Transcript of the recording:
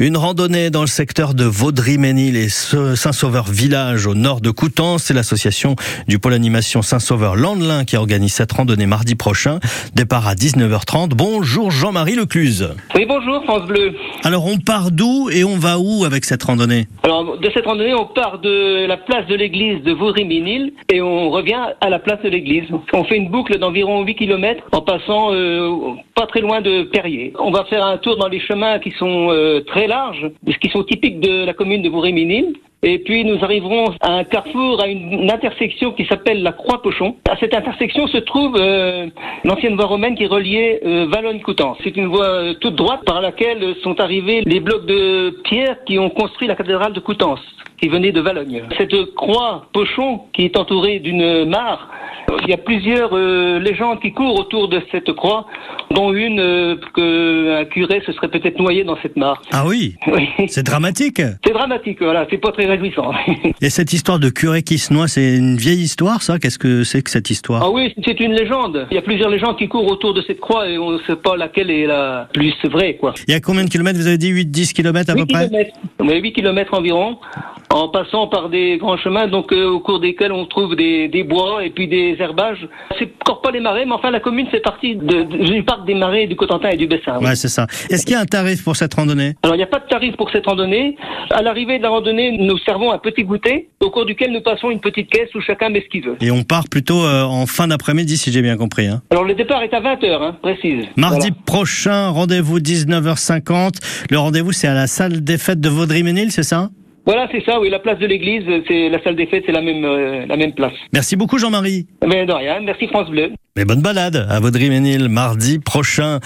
Une randonnée dans le secteur de Vaudry-Ménil et Saint-Sauveur Village au nord de Coutances. C'est l'association du pôle animation Saint-Sauveur Landelin qui organise cette randonnée mardi prochain. Départ à 19h30. Bonjour Jean-Marie Lecluse. Oui, bonjour France Bleu. Alors on part d'où et on va où avec cette randonnée Alors de cette randonnée, on part de la place de l'église de Vaudry-Ménil et on revient à la place de l'église. On fait une boucle d'environ 8 km en passant euh, pas très loin de Perrier. On va faire un tour dans les chemins qui sont euh, très larges, qui sont typiques de la commune de Vaudry-Ménil. Et puis nous arriverons à un carrefour, à une, intersection qui s'appelle la Croix-Pochon. À cette intersection se trouve euh, l'ancienne voie romaine qui reliait euh, Valognes-Coutances. C'est une voie euh, toute droite par laquelle sont arrivés les blocs de pierre qui ont construit la cathédrale de Coutances, qui venait de Valogne. Cette Croix-Pochon, qui est entourée d'une mare, il y a plusieurs légendes qui courent autour de cette croix dont une euh, qu'un curé se serait peut-être noyé dans cette mare. Ah oui, oui. C'est dramatique. C'est dramatique, voilà, c'est pas très réjouissant. Et cette histoire de curé qui se noie, c'est une vieille histoire, ça? Qu'est-ce que c'est que cette histoire? Ah oui, c'est une légende. Il y a plusieurs légendes qui courent autour de cette croix et on ne sait pas laquelle est la plus vraie, quoi. Il y a combien de kilomètres? Vous avez dit 8-10 kilomètres à peu près? a 8 kilomètres environ en passant par des grands chemins, donc euh, au cours desquels on trouve des, des, bois et puis des herbages. C'est encore pas les marais, mais enfin la commune fait partie de, du parc des marais du Cotentin et du Bessin. Ouais, c'est ça. Est-ce qu'il y a un tarif pour cette randonnée? Alors il n'y a pas de tarif pour cette randonnée. À l'arrivée de la randonnée, nous servons un petit goûter au cours duquel nous passons une petite caisse où chacun met ce qu'il veut. Et on part plutôt euh, en fin d'après-midi, si j'ai bien compris. Hein. Alors le départ est à 20h, hein, précise. Mardi prochain, rendez-vous 19h50. Le rendez-vous, c'est à la salle des fêtes de Vaudry-Ménil, c'est ça? Voilà, c'est ça, oui, la place de l'église, c'est la salle des fêtes, c'est la même, euh, la même place. Merci beaucoup Jean-Marie. Mais de rien, merci France Bleu. Mais bonne balade à Vaudry-Ménil mardi prochain.